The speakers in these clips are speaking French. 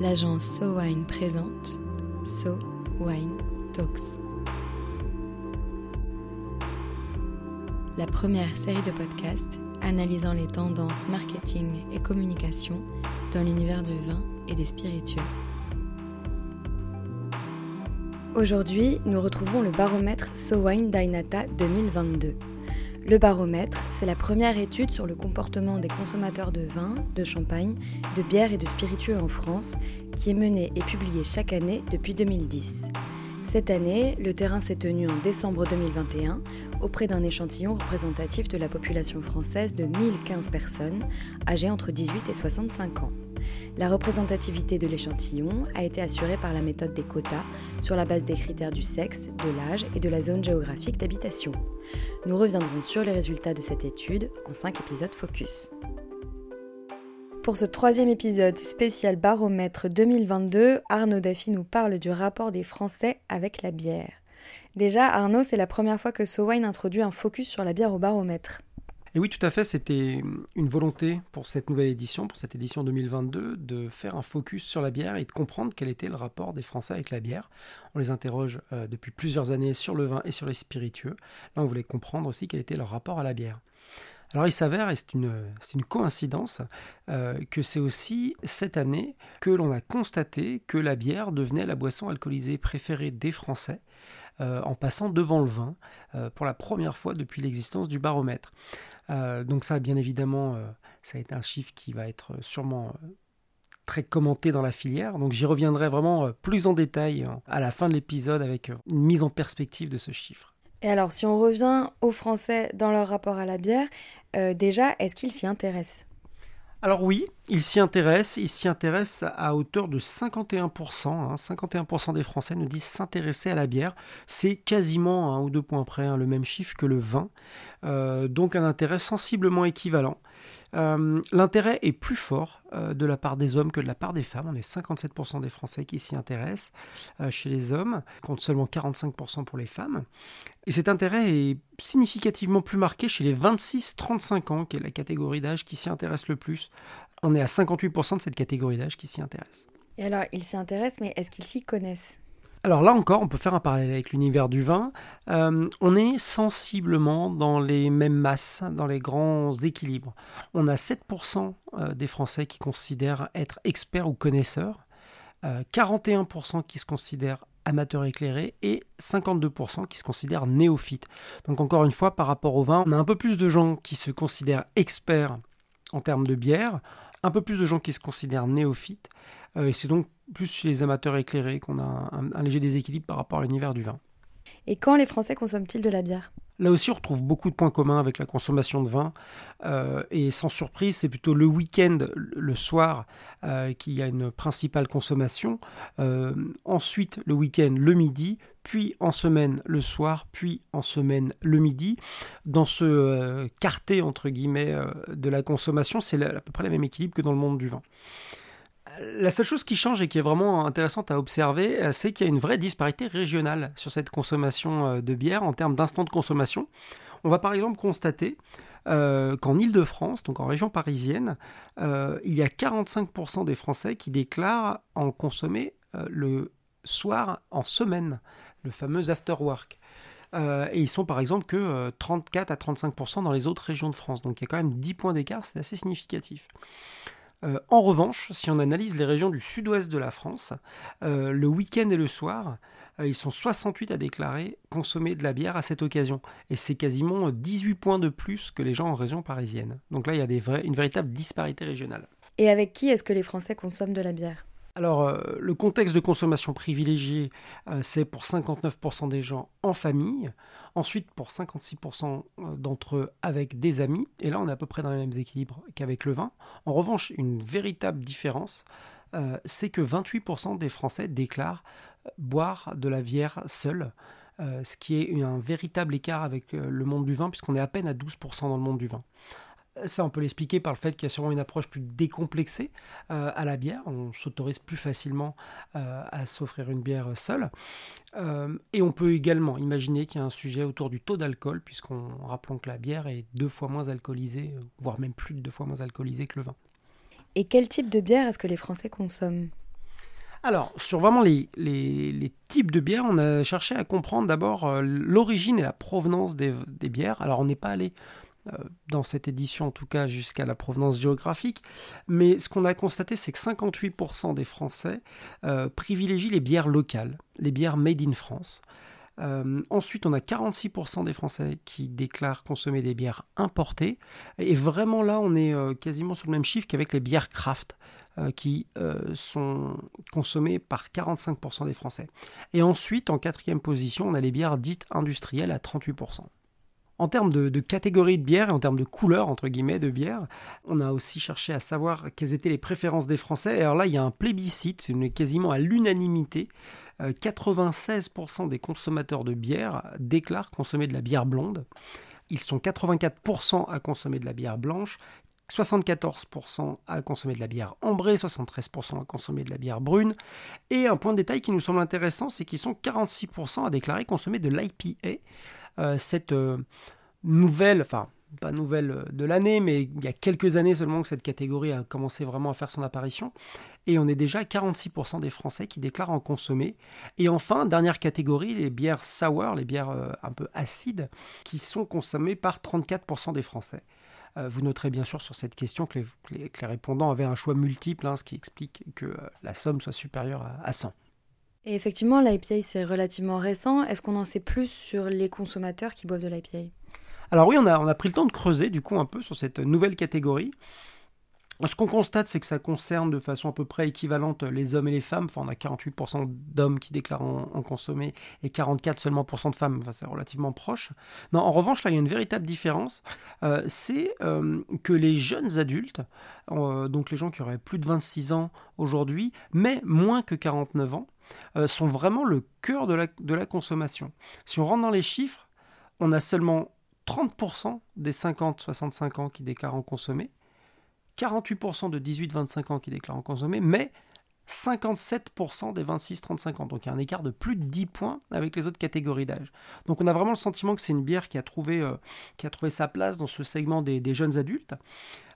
l'agence So Wine présente So Wine Talks. La première série de podcasts analysant les tendances marketing et communication dans l'univers du vin et des spiritueux. Aujourd'hui, nous retrouvons le baromètre So Wine Dainata 2022. Le baromètre, c'est la première étude sur le comportement des consommateurs de vin, de champagne, de bière et de spiritueux en France, qui est menée et publiée chaque année depuis 2010. Cette année, le terrain s'est tenu en décembre 2021 auprès d'un échantillon représentatif de la population française de 1015 personnes âgées entre 18 et 65 ans. La représentativité de l'échantillon a été assurée par la méthode des quotas sur la base des critères du sexe, de l'âge et de la zone géographique d'habitation. Nous reviendrons sur les résultats de cette étude en 5 épisodes focus. Pour ce troisième épisode spécial baromètre 2022, Arnaud Daffy nous parle du rapport des Français avec la bière. Déjà, Arnaud, c'est la première fois que SoWine introduit un focus sur la bière au baromètre. Et oui, tout à fait, c'était une volonté pour cette nouvelle édition, pour cette édition 2022, de faire un focus sur la bière et de comprendre quel était le rapport des Français avec la bière. On les interroge euh, depuis plusieurs années sur le vin et sur les spiritueux. Là, on voulait comprendre aussi quel était leur rapport à la bière. Alors il s'avère, et c'est une, une, coïncidence, euh, que c'est aussi cette année que l'on a constaté que la bière devenait la boisson alcoolisée préférée des Français. Euh, en passant devant le vin pour la première fois depuis l'existence du baromètre. Euh, donc ça, bien évidemment, euh, ça a été un chiffre qui va être sûrement euh, très commenté dans la filière. Donc j'y reviendrai vraiment plus en détail à la fin de l'épisode avec une mise en perspective de ce chiffre. Et alors, si on revient aux Français dans leur rapport à la bière, déjà, est-ce qu'ils s'y intéressent? Alors oui, ils s'y intéressent, ils s'y intéressent à hauteur de 51%. 51% hein. des Français nous disent s'intéresser à la bière. C'est quasiment un ou deux points près hein, le même chiffre que le vin. Euh, donc un intérêt sensiblement équivalent. Euh, l'intérêt est plus fort euh, de la part des hommes que de la part des femmes. On est 57% des Français qui s'y intéressent chez les hommes, contre seulement 45% pour les femmes. Et cet intérêt est significativement plus marqué chez les 26-35 ans, qui est la catégorie d'âge qui s'y intéresse le plus. On est à 58% de cette catégorie d'âge qui s'y intéresse. Et alors, ils s'y intéressent, mais est-ce qu'ils s'y connaissent? Alors là encore, on peut faire un parallèle avec l'univers du vin. Euh, on est sensiblement dans les mêmes masses, dans les grands équilibres. On a 7% euh, des Français qui considèrent être experts ou connaisseurs, 41% euh, qui se considèrent amateurs éclairés et 52% qui se considèrent néophytes. Donc encore une fois, par rapport au vin, on a un peu plus de gens qui se considèrent experts en termes de bière, un peu plus de gens qui se considèrent néophytes, et c'est donc plus chez les amateurs éclairés qu'on a un, léger déséquilibre par rapport à l'univers du vin. Et quand les Français consomment-ils de la bière? Là aussi, on retrouve beaucoup de points communs avec la consommation de vin. Euh, et sans surprise, c'est plutôt le week-end, le soir, euh, qu'il y a une principale consommation. Euh, ensuite, le week-end, le midi, puis en semaine, le soir, puis en semaine, le midi. Dans ce quartier, entre guillemets, de la consommation, c'est à peu près le même équilibre que dans le monde du vin. La seule chose qui change et qui est vraiment intéressante à observer, euh, c'est qu'il y a une vraie disparité régionale sur cette consommation euh, de bière en termes d'instant de consommation. On va par exemple constater euh, qu'en Ile-de-France, donc en région parisienne, il y a 45% des Français qui déclarent en consommer le soir en semaine, le fameux after work. et ils sont par exemple que 34 à 35% dans les autres régions de France. Donc il y a quand même 10 points d'écart, c'est assez significatif. Euh, en revanche, si on analyse les régions du sud-ouest de la France, euh, le week-end et le soir, euh, ils sont 68 à déclarer consommer de la bière à cette occasion. Et c'est quasiment 18 points de plus que les gens en région parisienne. Donc là, il y a une véritable disparité régionale. Et avec qui est-ce que les Français consomment de la bière? Alors, euh, le contexte de consommation privilégié, euh, c'est pour 59% des gens en famille, ensuite pour 56% euh, d'entre eux avec des amis, et là on est à peu près dans les mêmes équilibres qu'avec le vin. En revanche, une véritable différence, c'est que 28% des Français déclarent boire de la bière seule, ce qui est un véritable écart avec le monde du vin, puisqu'on est à peine à 12% dans le monde du vin. Ça, on peut l'expliquer par le fait qu'il y a sûrement une approche plus décomplexée euh, à la bière. On s'autorise plus facilement euh, à s'offrir une bière seule. Euh, et on peut également imaginer qu'il y a un sujet autour du taux d'alcool, puisqu'on rappelons que la bière est deux fois moins alcoolisée, voire même plus de deux fois moins alcoolisée que le vin. Et quel type de bière est-ce que les Français consomment? Alors, sur vraiment les, les, types de bières, on a cherché à comprendre d'abord l'origine et la provenance des, des, bières. Alors, on n'est pas allé dans cette édition, en tout cas, jusqu'à la provenance géographique, mais ce qu'on a constaté, c'est que 58% des Français euh, privilégient les bières locales, les bières made in France. ensuite, on a 46% des Français qui déclarent consommer des bières importées. Et vraiment là, on est quasiment sur le même chiffre qu'avec les bières craft. Euh, qui euh, sont consommées par 45% des Français. Et ensuite, en quatrième position, on a les bières dites industrielles à 38%. En termes de, catégorie de bière et en termes de couleur, entre guillemets, de bière, on a aussi cherché à savoir quelles étaient les préférences des Français. Alors là, il y a un plébiscite, quasiment à l'unanimité. 96% euh, des consommateurs de bière déclarent consommer de la bière blonde. Ils sont 84% à consommer de la bière blanche, 74% à consommer de la bière ambrée, 73% à consommer de la bière brune. Et un point de détail qui nous semble intéressant, c'est qu'ils sont 46% à déclarer consommer de l'IPA. Euh, cette euh, nouvelle, enfin pas nouvelle euh, de l'année, mais il y a quelques années seulement que cette catégorie a commencé vraiment à faire son apparition. Et on est déjà à 46% des Français qui déclarent en consommer. Et enfin, dernière catégorie, les bières sour, les bières un peu acides, qui sont consommées par 34% des Français. Vous noterez bien sûr sur cette question que les, répondants avaient un choix multiple, hein, ce qui explique que la somme soit supérieure à, 100. Et effectivement, l'IPA, c'est relativement récent. Est-ce qu'on en sait plus sur les consommateurs qui boivent de l'IPA Alors oui, on a, pris le temps de creuser du coup un peu sur cette nouvelle catégorie. Ce qu'on constate, c'est que ça concerne de façon à peu près équivalente les hommes et les femmes. Enfin, on a 48% d'hommes qui déclarent en, consommer et 44 seulement de femmes. Enfin, c'est relativement proche. Non, en revanche, là, il y a une véritable différence. Euh, c'est euh, que les jeunes adultes, euh, donc les gens qui auraient plus de 26 ans aujourd'hui, mais moins que 49 ans, sont vraiment le cœur de la, de la consommation. Si on rentre dans les chiffres, on a seulement 30% des 50-65 ans qui déclarent en consommer 48% de 18-25 ans qui déclarent en consommer, mais 57% des 26-35 ans. Donc il y a un écart de plus de 10 points avec les autres catégories d'âge. Donc on a vraiment le sentiment que c'est une bière qui a, trouvé, euh, qui a trouvé sa place dans ce segment des jeunes adultes.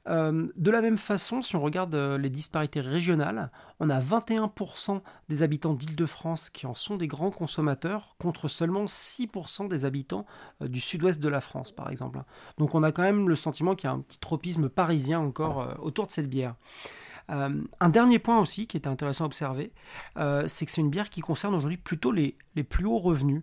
Euh, de la même façon, si on regarde euh, les disparités régionales, on a 21% des habitants d'Île-de-France qui en sont des grands consommateurs, contre seulement 6% des habitants euh, du sud-ouest de la France, par exemple. Donc on a quand même le sentiment qu'il y a un petit tropisme parisien encore autour de cette bière. un dernier point aussi qui est intéressant à observer, c'est que c'est une bière qui concerne aujourd'hui plutôt les, plus hauts revenus.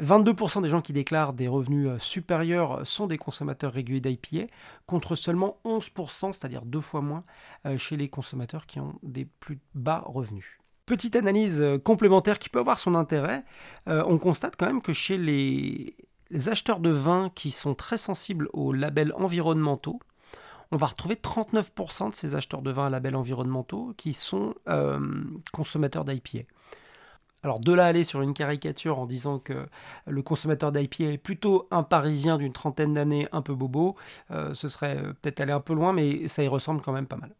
22% des gens qui déclarent des revenus euh, supérieurs sont des consommateurs réguliers d'IPA, contre seulement 11%, c'est-à-dire deux fois moins, euh, chez les consommateurs qui ont des plus bas revenus. Petite analyse euh, complémentaire qui peut avoir son intérêt, on constate quand même que chez les, acheteurs de vin qui sont très sensibles aux labels environnementaux, on va retrouver 39% de ces acheteurs de vin à labels environnementaux qui sont consommateurs d'IPA. Alors de là aller sur une caricature en disant que le consommateur d'IPA est plutôt un Parisien d'une trentaine d'années, un peu bobo, euh, ce serait euh, peut-être aller un peu loin, mais ça y ressemble quand même pas mal.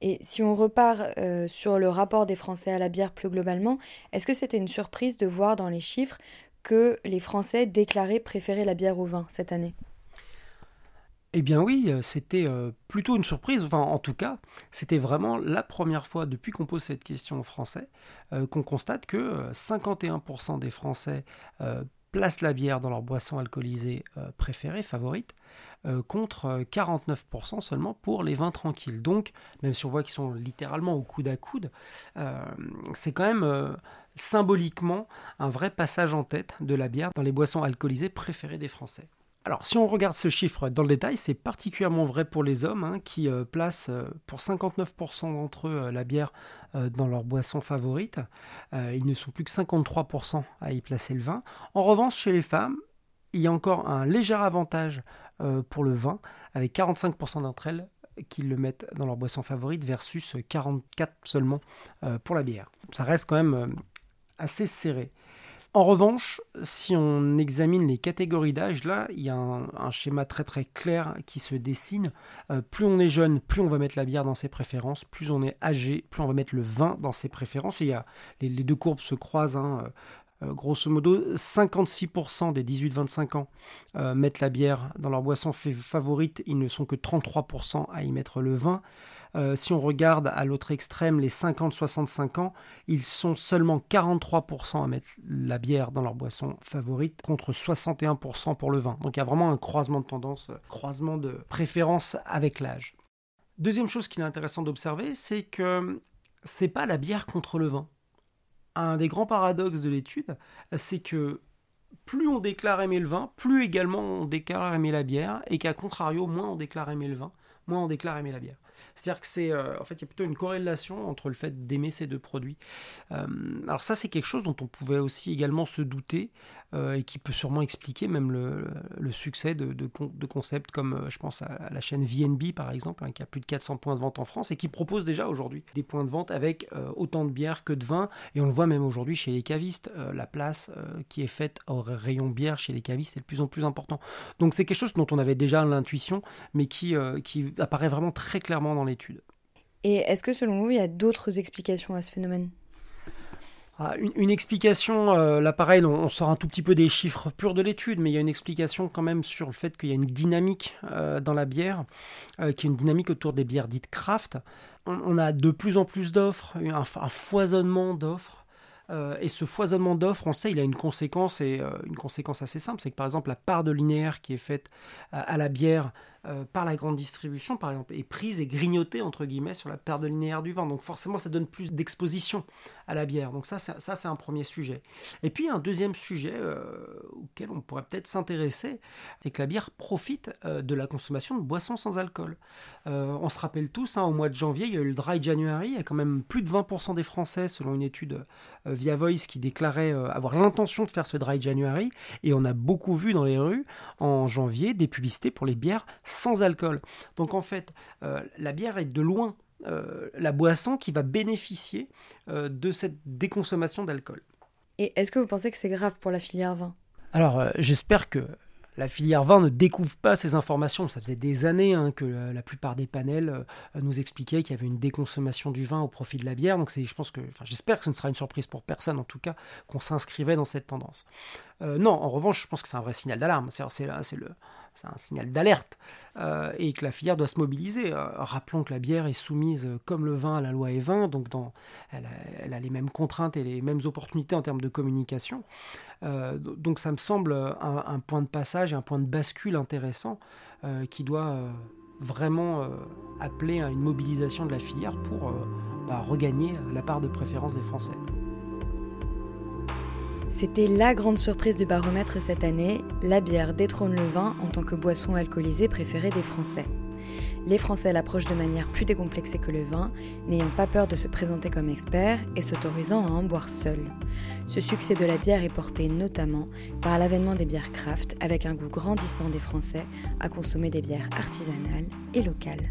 Et si on repart euh, sur le rapport des Français à la bière plus globalement, est-ce que c'était une surprise de voir dans les chiffres que les Français déclaraient préférer la bière au vin cette année? Eh bien oui, euh, c'était euh, plutôt une surprise. Enfin, en tout cas, c'était vraiment la première fois depuis qu'on pose cette question aux Français euh, qu'on constate que 51% des Français placent la bière dans leur boisson alcoolisée préférée, favorite, contre 49% seulement pour les vins tranquilles. Donc, même si on voit qu'ils sont littéralement au coude à coude, c'est quand même symboliquement un vrai passage en tête de la bière dans les boissons alcoolisées préférées des Français. Alors, si on regarde ce chiffre dans le détail, c'est particulièrement vrai pour les hommes, hein, qui euh, placent euh, pour 59% d'entre eux euh, la bière dans leur boisson favorite. ils ne sont plus que 53% à y placer le vin. En revanche, chez les femmes, il y a encore un léger avantage pour le vin, avec 45% d'entre elles qui le mettent dans leur boisson favorite versus 44 seulement pour la bière. Ça reste quand même assez serré. En revanche, si on examine les catégories d'âge, là, il y a un, schéma très très clair qui se dessine. Euh, plus on est jeune, plus on va mettre la bière dans ses préférences. Plus on est âgé, plus on va mettre le vin dans ses préférences. il les, deux courbes se croisent. Hein, grosso modo, 56% des 18-25 ans mettent la bière dans leur boisson favorite, ils ne sont que 33% à y mettre le vin. Euh, si on regarde à l'autre extrême les 50-65 ans, ils sont seulement 43% à mettre la bière dans leur boisson favorite contre 61% pour le vin. Donc il y a vraiment un croisement de tendance, croisement de préférence avec l'âge. Deuxième chose qu'il est intéressant d'observer, c'est que c'est pas la bière contre le vin. Un des grands paradoxes de l'étude, c'est que plus on déclare aimer le vin, plus également on déclare aimer la bière, et qu'à contrario, moins on déclare aimer le vin, moins on déclare aimer la bière. C'est-à-dire que c'est, euh, en fait, il y a plutôt une corrélation entre le fait d'aimer ces deux produits. Euh, alors ça, c'est quelque chose dont on pouvait aussi également se douter euh, et qui peut sûrement expliquer même le, succès de, de, concepts comme, je pense à, la chaîne VNB par exemple, hein, qui a plus de 400 points de vente en France et qui propose déjà aujourd'hui des points de vente avec autant de bière que de vin. Et on le voit même aujourd'hui chez les cavistes, la place qui est faite au rayon bière chez les cavistes est de plus en plus important. Donc c'est quelque chose dont on avait déjà l'intuition, mais qui, qui apparaît vraiment très clairement dans l'étude. Et est-ce que selon vous, il y a d'autres explications à ce phénomène? Ah, une, explication, euh, là pareil, on, sort un tout petit peu des chiffres purs de l'étude, mais il y a une explication quand même sur le fait qu'il y a une dynamique euh, dans la bière, euh, qui est une dynamique autour des bières dites craft. On, a de plus en plus d'offres, un, foisonnement d'offres. et ce foisonnement d'offres, on sait, il a une conséquence et une conséquence assez simple, c'est que par exemple la part de linéaire qui est faite à la bière euh, par la grande distribution, par exemple, est prise et grignotée, entre guillemets, sur la de linéaire du vin. Donc forcément, ça donne plus d'exposition à la bière. Donc ça, ça c'est un premier sujet. Et puis un deuxième sujet euh, auquel on pourrait peut-être s'intéresser, c'est que la bière profite euh, de la consommation de boissons sans alcool. on se rappelle tous, hein, au mois de janvier, il y a eu le Dry January, il y a quand même plus de 20% des Français, selon une étude via Voice, qui déclaraient avoir l'intention de faire ce Dry January. Et on a beaucoup vu dans les rues, en janvier, des publicités pour les bières alcool. Donc en fait, euh, la bière est de loin euh, la boisson qui va bénéficier euh, de cette déconsommation d'alcool. Et est-ce que vous pensez que c'est grave pour la filière vin? Alors j'espère que la filière vin ne découvre pas ces informations. Ça faisait des années hein, que la, plupart des panels nous expliquaient qu'il y avait une déconsommation du vin au profit de la bière. Donc je pense que, j'espère que ce ne sera une surprise pour personne, en tout cas, qu'on s'inscrivait dans cette tendance. Non, en revanche, je pense que c'est un vrai signal d'alarme. C'est un signal d'alerte euh, et que la filière doit se mobiliser. Euh, rappelons que la bière est soumise euh, comme le vin à la loi E20, donc elle, a, les mêmes contraintes et les mêmes opportunités en termes de communication. donc ça me semble un, point de passage et un point de bascule intéressant qui doit vraiment appeler à une mobilisation de la filière pour bah, regagner la part de préférence des Français. C'était la grande surprise du baromètre cette année, la bière détrône le vin en tant que boisson alcoolisée préférée des Français. Les Français l'approchent de manière plus décomplexée que le vin, n'ayant pas peur de se présenter comme experts et s'autorisant à en boire seuls. Ce succès de la bière est porté notamment par l'avènement des bières craft avec un goût grandissant des Français à consommer des bières artisanales et locales.